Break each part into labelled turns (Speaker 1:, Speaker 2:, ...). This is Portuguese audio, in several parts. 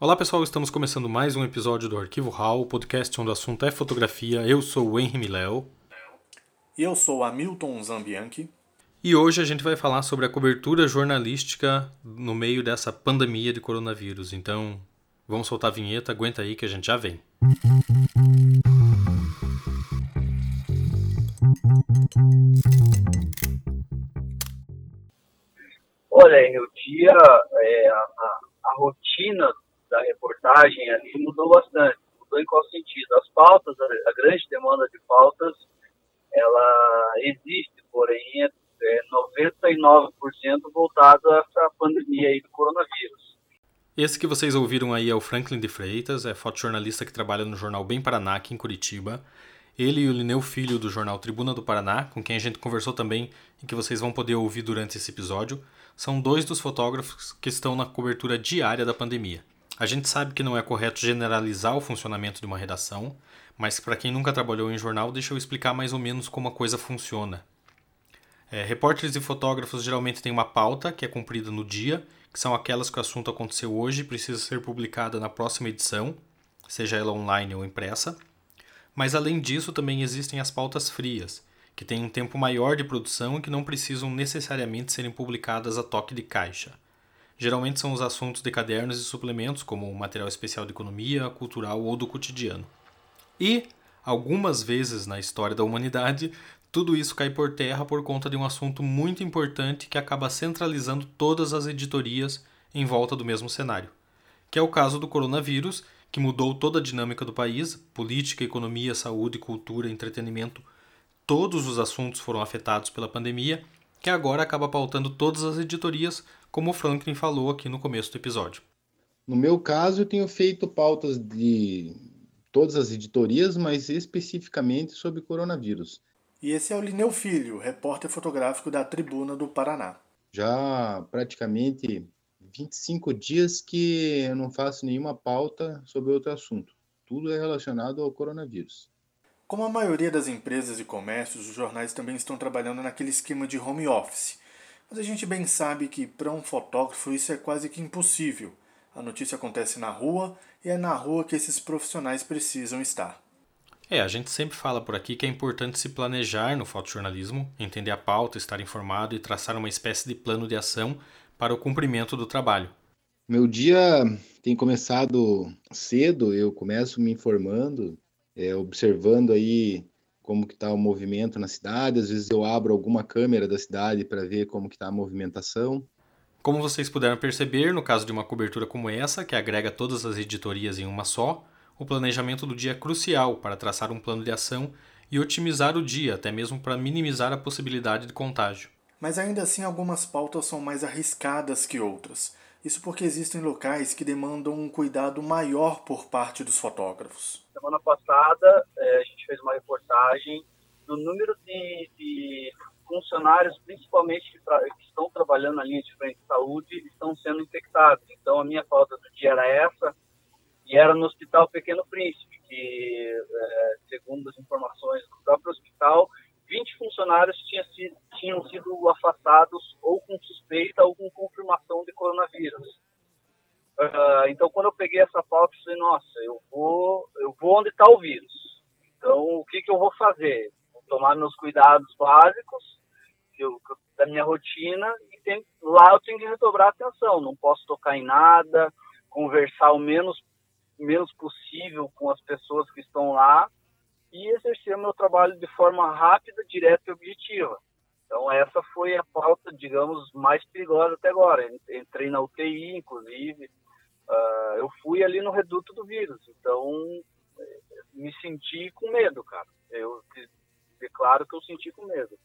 Speaker 1: Olá pessoal, estamos começando mais um episódio do Arquivo Hall, podcast onde o assunto é fotografia. Eu sou o Henry Miléo.
Speaker 2: E eu sou Hamilton Zambianchi.
Speaker 1: E hoje a gente vai falar sobre a cobertura jornalística no meio dessa pandemia de coronavírus. Então, vamos soltar a vinheta, aguenta aí que a gente já vem.
Speaker 3: Olha, o dia, é, a, a rotina ali mudou bastante. Mudou em qual sentido? As pautas, a, grande demanda de pautas, ela existe, porém é 99% voltado a essa pandemia aí do coronavírus.
Speaker 1: Esse que vocês ouviram aí é o Franklin de Freitas, é fotojornalista que trabalha no jornal Bem Paraná, aqui em Curitiba. Ele e o Lineu Filho, do jornal Tribuna do Paraná, com quem a gente conversou também e que vocês vão poder ouvir durante esse episódio, são dois dos fotógrafos que estão na cobertura diária da pandemia. A gente sabe que não é correto generalizar o funcionamento de uma redação, mas para quem nunca trabalhou em jornal, deixa eu explicar mais ou menos como a coisa funciona. É, repórteres e fotógrafos geralmente têm uma pauta que é cumprida no dia, que são aquelas que o assunto aconteceu hoje e precisa ser publicada na próxima edição, seja ela online ou impressa. Mas além disso, também existem as pautas frias, que têm um tempo maior de produção e que não precisam necessariamente serem publicadas a toque de caixa. Geralmente são os assuntos de cadernos e suplementos, como material especial de economia, cultural ou do cotidiano. E, algumas vezes na história da humanidade, tudo isso cai por terra por conta de um assunto muito importante que acaba centralizando todas as editorias em volta do mesmo cenário, que é o caso do coronavírus, que mudou toda a dinâmica do país, política, economia, saúde, cultura, entretenimento, todos os assuntos foram afetados pela pandemia, que agora acaba pautando todas as editorias como o Franklin falou aqui no começo do episódio.
Speaker 4: No meu caso, eu tenho feito pautas de todas as editorias, mas especificamente sobre coronavírus.
Speaker 2: E esse é o Lineu Filho, repórter fotográfico da Tribuna do Paraná.
Speaker 4: Já praticamente 25 dias que eu não faço nenhuma pauta sobre outro assunto. Tudo é relacionado ao coronavírus.
Speaker 2: Como a maioria das empresas e comércios, os jornais também estão trabalhando naquele esquema de home office, mas a gente bem sabe que para um fotógrafo isso é quase que impossível. A notícia acontece na rua e é na rua que esses profissionais precisam estar.
Speaker 1: É, a gente sempre fala por aqui que é importante se planejar no fotojornalismo, entender a pauta, estar informado e traçar uma espécie de plano de ação para o cumprimento do trabalho.
Speaker 4: Meu dia tem começado cedo, eu começo me informando, é, observando aí como que está o movimento na cidade. Às vezes eu abro alguma câmera da cidade para ver como que está a movimentação.
Speaker 1: Como vocês puderam perceber, no caso de uma cobertura como essa, que agrega todas as editorias em uma só, o planejamento do dia é crucial para traçar um plano de ação e otimizar o dia, até mesmo para minimizar a possibilidade de contágio.
Speaker 2: Mas ainda assim, algumas pautas são mais arriscadas que outras. Isso porque existem locais que demandam um cuidado maior por parte dos fotógrafos.
Speaker 3: Semana passada, é, a gente fez uma reportagem do número de, de funcionários, principalmente que, que, estão trabalhando na linha de frente de saúde, estão sendo infectados. Então, a minha pauta do dia era essa, e era no Hospital Pequeno Príncipe, que, é, segundo as informações do próprio hospital, 20 funcionários tinham sido, afastados ou com suspeita ou com confirmação de coronavírus. Uh, então, quando eu peguei essa pauta, eu falei, nossa, eu vou, eu vou onde está o vírus. Então, o que, que eu vou fazer? Vou tomar meus cuidados básicos eu, da minha rotina e tem, lá eu tenho que redobrar atenção. Não posso tocar em nada, conversar o menos, menos possível com as pessoas que estão lá e exercer meu trabalho de forma rápida, direta e objetiva. Então essa foi a pauta, digamos, mais perigosa até agora. Entrei na UTI, inclusive, uh, eu fui ali no reduto do vírus. Então me senti com medo, cara. Eu declaro que eu senti com medo.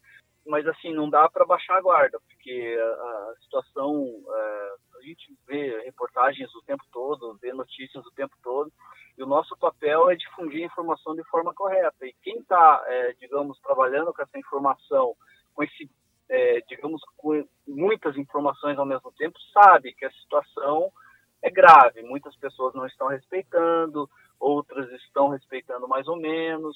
Speaker 3: Mas assim, não dá para baixar a guarda, porque a, situação, uh, a gente vê reportagens o tempo todo, vê notícias o tempo todo, e o nosso papel é difundir a informação de forma correta. E quem está, é, digamos, trabalhando com essa informação, com esse, é, digamos, com muitas informações ao mesmo tempo, sabe que a situação é grave. Muitas pessoas não estão respeitando, outras estão respeitando mais ou menos.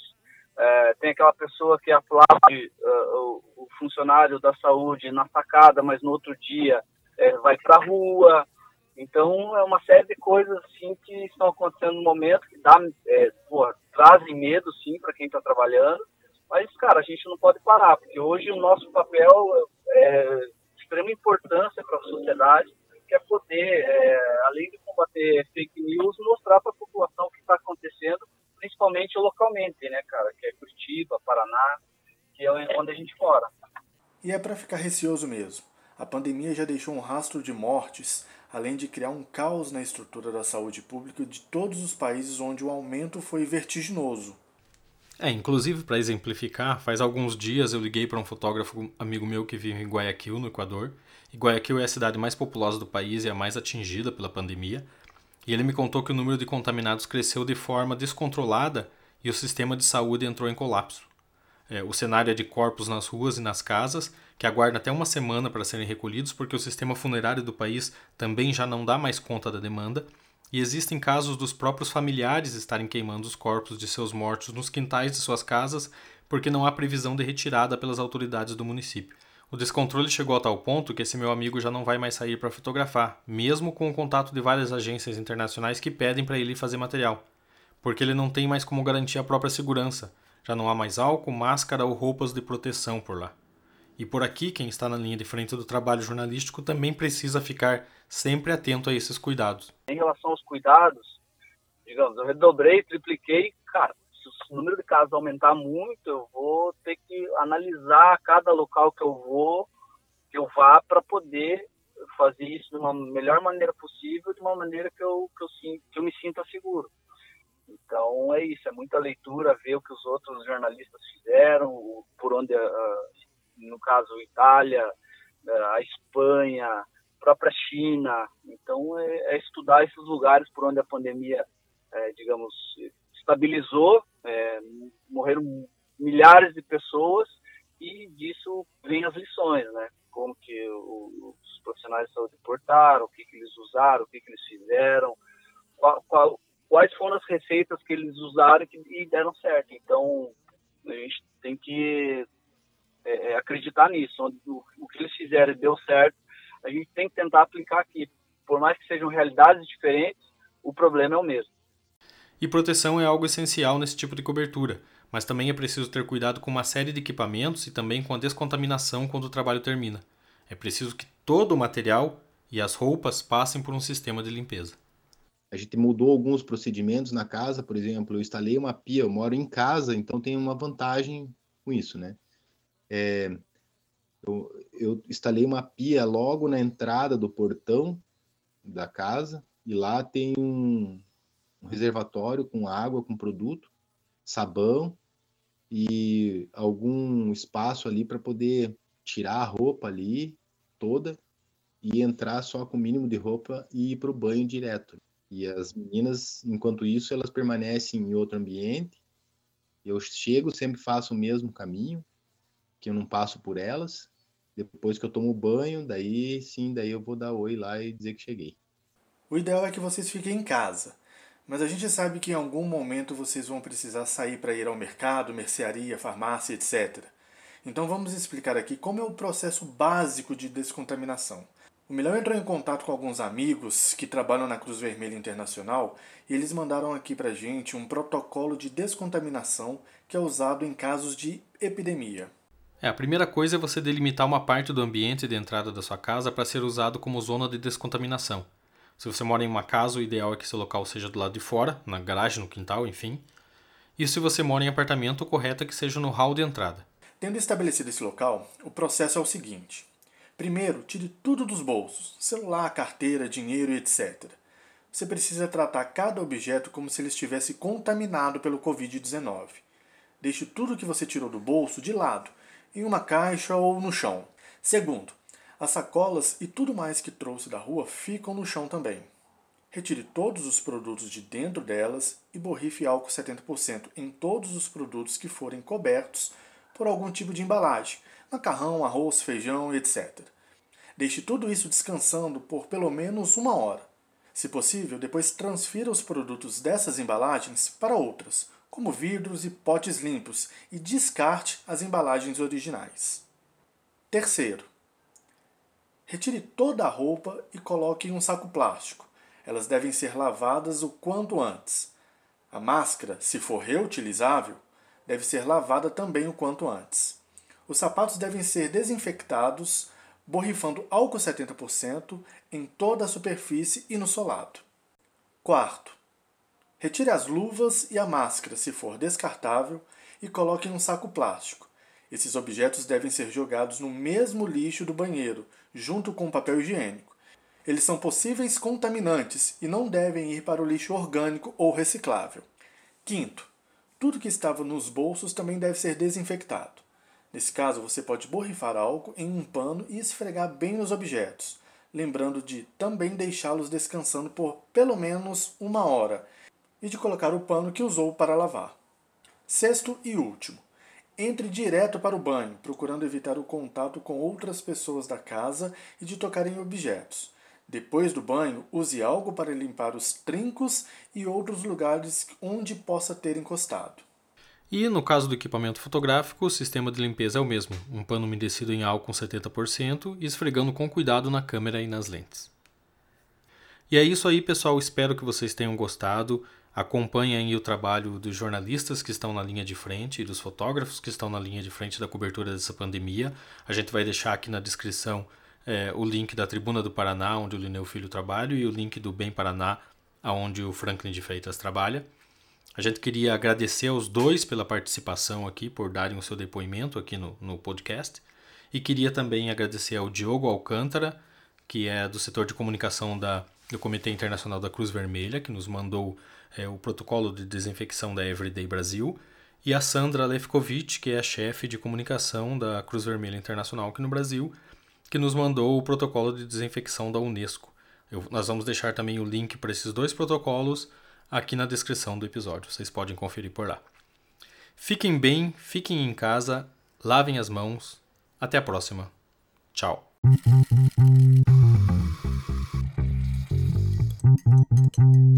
Speaker 3: É, tem aquela pessoa que aplaude uh, o, funcionário da saúde na sacada, mas no outro dia é, vai para a rua. Então, é uma série de coisas assim que estão acontecendo no momento que dá, é, trazem medo, sim, para quem está trabalhando. Mas, cara, a gente não pode parar, porque hoje o nosso papel é de extrema importância para a sociedade, que é poder, é, além de combater fake news, mostrar para a população o que está acontecendo, principalmente localmente, né, cara, que é Curitiba, Paraná, que é onde a gente mora.
Speaker 2: E é para ficar receoso mesmo. A pandemia já deixou um rastro de mortes, além de criar um caos na estrutura da saúde pública de todos os países onde o aumento foi vertiginoso.
Speaker 1: É, inclusive para exemplificar, faz alguns dias eu liguei para um fotógrafo amigo meu que vive em Guayaquil, no Equador. E Guayaquil é a cidade mais populosa do país e a mais atingida pela pandemia. E ele me contou que o número de contaminados cresceu de forma descontrolada e o sistema de saúde entrou em colapso. É, o cenário é de corpos nas ruas e nas casas, que aguardam até uma semana para serem recolhidos, porque o sistema funerário do país também já não dá mais conta da demanda, e existem casos dos próprios familiares estarem queimando os corpos de seus mortos nos quintais de suas casas, porque não há previsão de retirada pelas autoridades do município. O descontrole chegou a tal ponto que esse meu amigo já não vai mais sair para fotografar, mesmo com o contato de várias agências internacionais que pedem para ele fazer material, porque ele não tem mais como garantir a própria segurança já não há mais álcool, máscara ou roupas de proteção por lá. E por aqui, quem está na linha de frente do trabalho jornalístico também precisa ficar sempre atento a esses cuidados.
Speaker 3: Em relação aos cuidados, digamos, eu redobrei, tripliquei, cara, número de casos aumentar muito, eu vou ter que analisar cada local que eu vou, que eu vá para poder fazer isso de uma melhor maneira possível, de uma maneira que eu, que eu, que eu me sinta seguro. Então é isso, é muita leitura, ver o que os outros jornalistas fizeram, por onde, no caso, Itália, a Espanha, a própria China. Então é, é estudar esses lugares por onde a pandemia, é, digamos, estabilizou, é, morreram milhares de pessoas e disso vem as lições, né? Como que os profissionais de saúde portaram, o que, que eles usaram, o que, que eles fizeram, qual, qual, quais foram as receitas que eles usaram e, deram certo. Então, a gente tem que é, é acreditar nisso. O, o, que eles fizeram deu certo, a gente tem que tentar aplicar aqui. Por mais que sejam realidades diferentes, o problema é o mesmo.
Speaker 1: E proteção é algo essencial nesse tipo de cobertura, mas também é preciso ter cuidado com uma série de equipamentos e também com a descontaminação quando o trabalho termina. É preciso que todo o material e as roupas passem por um sistema de limpeza
Speaker 4: a gente mudou alguns procedimentos na casa, por exemplo, eu instalei uma pia, eu moro em casa, então tem uma vantagem com isso, né? É, eu, eu, instalei uma pia logo na entrada do portão da casa e lá tem um, reservatório com água, com produto, sabão e algum espaço ali para poder tirar a roupa ali toda e entrar só com o mínimo de roupa e ir para o banho direto. E as meninas, enquanto isso, elas permanecem em outro ambiente. Eu chego, sempre faço o mesmo caminho, que eu não passo por elas. Depois que eu tomo banho, daí sim, daí eu vou dar oi lá e dizer que cheguei.
Speaker 2: O ideal é que vocês fiquem em casa. Mas a gente sabe que em algum momento vocês vão precisar sair para ir ao mercado, mercearia, farmácia, etc. Então vamos explicar aqui como é o processo básico de descontaminação. O Milão entrou em contato com alguns amigos que trabalham na Cruz Vermelha Internacional e eles mandaram aqui pra gente um protocolo de descontaminação que é usado em casos de epidemia.
Speaker 1: É, a primeira coisa é você delimitar uma parte do ambiente de entrada da sua casa para ser usado como zona de descontaminação. Se você mora em uma casa, o ideal é que seu local seja do lado de fora, na garagem, no quintal, enfim. E se você mora em apartamento, o correto é que seja no hall de entrada.
Speaker 2: Tendo estabelecido esse local, o processo é o seguinte: Primeiro, tire tudo dos bolsos: celular, carteira, dinheiro etc. Você precisa tratar cada objeto como se ele estivesse contaminado pelo Covid-19. Deixe tudo que você tirou do bolso de lado, em uma caixa ou no chão. Segundo, as sacolas e tudo mais que trouxe da rua ficam no chão também. Retire todos os produtos de dentro delas e borrife álcool 70% em todos os produtos que forem cobertos por algum tipo de embalagem, macarrão, arroz, feijão, etc. Deixe tudo isso descansando por pelo menos uma hora. Se possível, depois transfira os produtos dessas embalagens para outras, como vidros e potes limpos, e descarte as embalagens originais. Terceiro, Retire toda a roupa e coloque em um saco plástico. Elas devem ser lavadas o quanto antes. A máscara, se for reutilizável, deve ser lavada também o quanto antes. Os sapatos devem ser desinfectados, borrifando álcool 70% em toda a superfície e no solado. Quarto, retire as luvas e a máscara, se for descartável, e coloque em um saco plástico. Esses objetos devem ser jogados no mesmo lixo do banheiro, junto com o papel higiênico. Eles são possíveis contaminantes e não devem ir para o lixo orgânico ou reciclável. Quinto, tudo que estava nos bolsos também deve ser desinfectado. Nesse caso, você pode borrifar álcool em um pano e esfregar bem os objetos, lembrando de também deixá-los descansando por pelo menos uma hora e de colocar o pano que usou para lavar. Sexto e último, entre direto para o banho, procurando evitar o contato com outras pessoas da casa e de tocar em objetos. Depois do banho, use algo para limpar os trincos e outros lugares onde possa ter encostado.
Speaker 1: E no caso do equipamento fotográfico, o sistema de limpeza é o mesmo: um pano umedecido em álcool 70% e esfregando com cuidado na câmera e nas lentes. E é isso aí, pessoal. Espero que vocês tenham gostado. Acompanhem o trabalho dos jornalistas que estão na linha de frente e dos fotógrafos que estão na linha de frente da cobertura dessa pandemia. A gente vai deixar aqui na descrição é, o link da Tribuna do Paraná, onde o Lineu Filho trabalha, e o link do Bem Paraná, onde o Franklin de Freitas trabalha. A gente queria agradecer aos dois pela participação aqui, por darem o seu depoimento aqui no, no podcast. E queria também agradecer ao Diogo Alcântara, que é do setor de comunicação da, do Comitê Internacional da Cruz Vermelha, que nos mandou é, o protocolo de desinfecção da Everyday Brasil, e a Sandra Lefkovic, que é a chefe de comunicação da Cruz Vermelha Internacional aqui no Brasil, que nos mandou o protocolo de desinfecção da Unesco. Eu, nós vamos deixar também o link para esses dois protocolos aqui na descrição do episódio. Vocês podem conferir por lá. Fiquem bem, fiquem em casa, lavem as mãos. Até a próxima. Tchau. うん。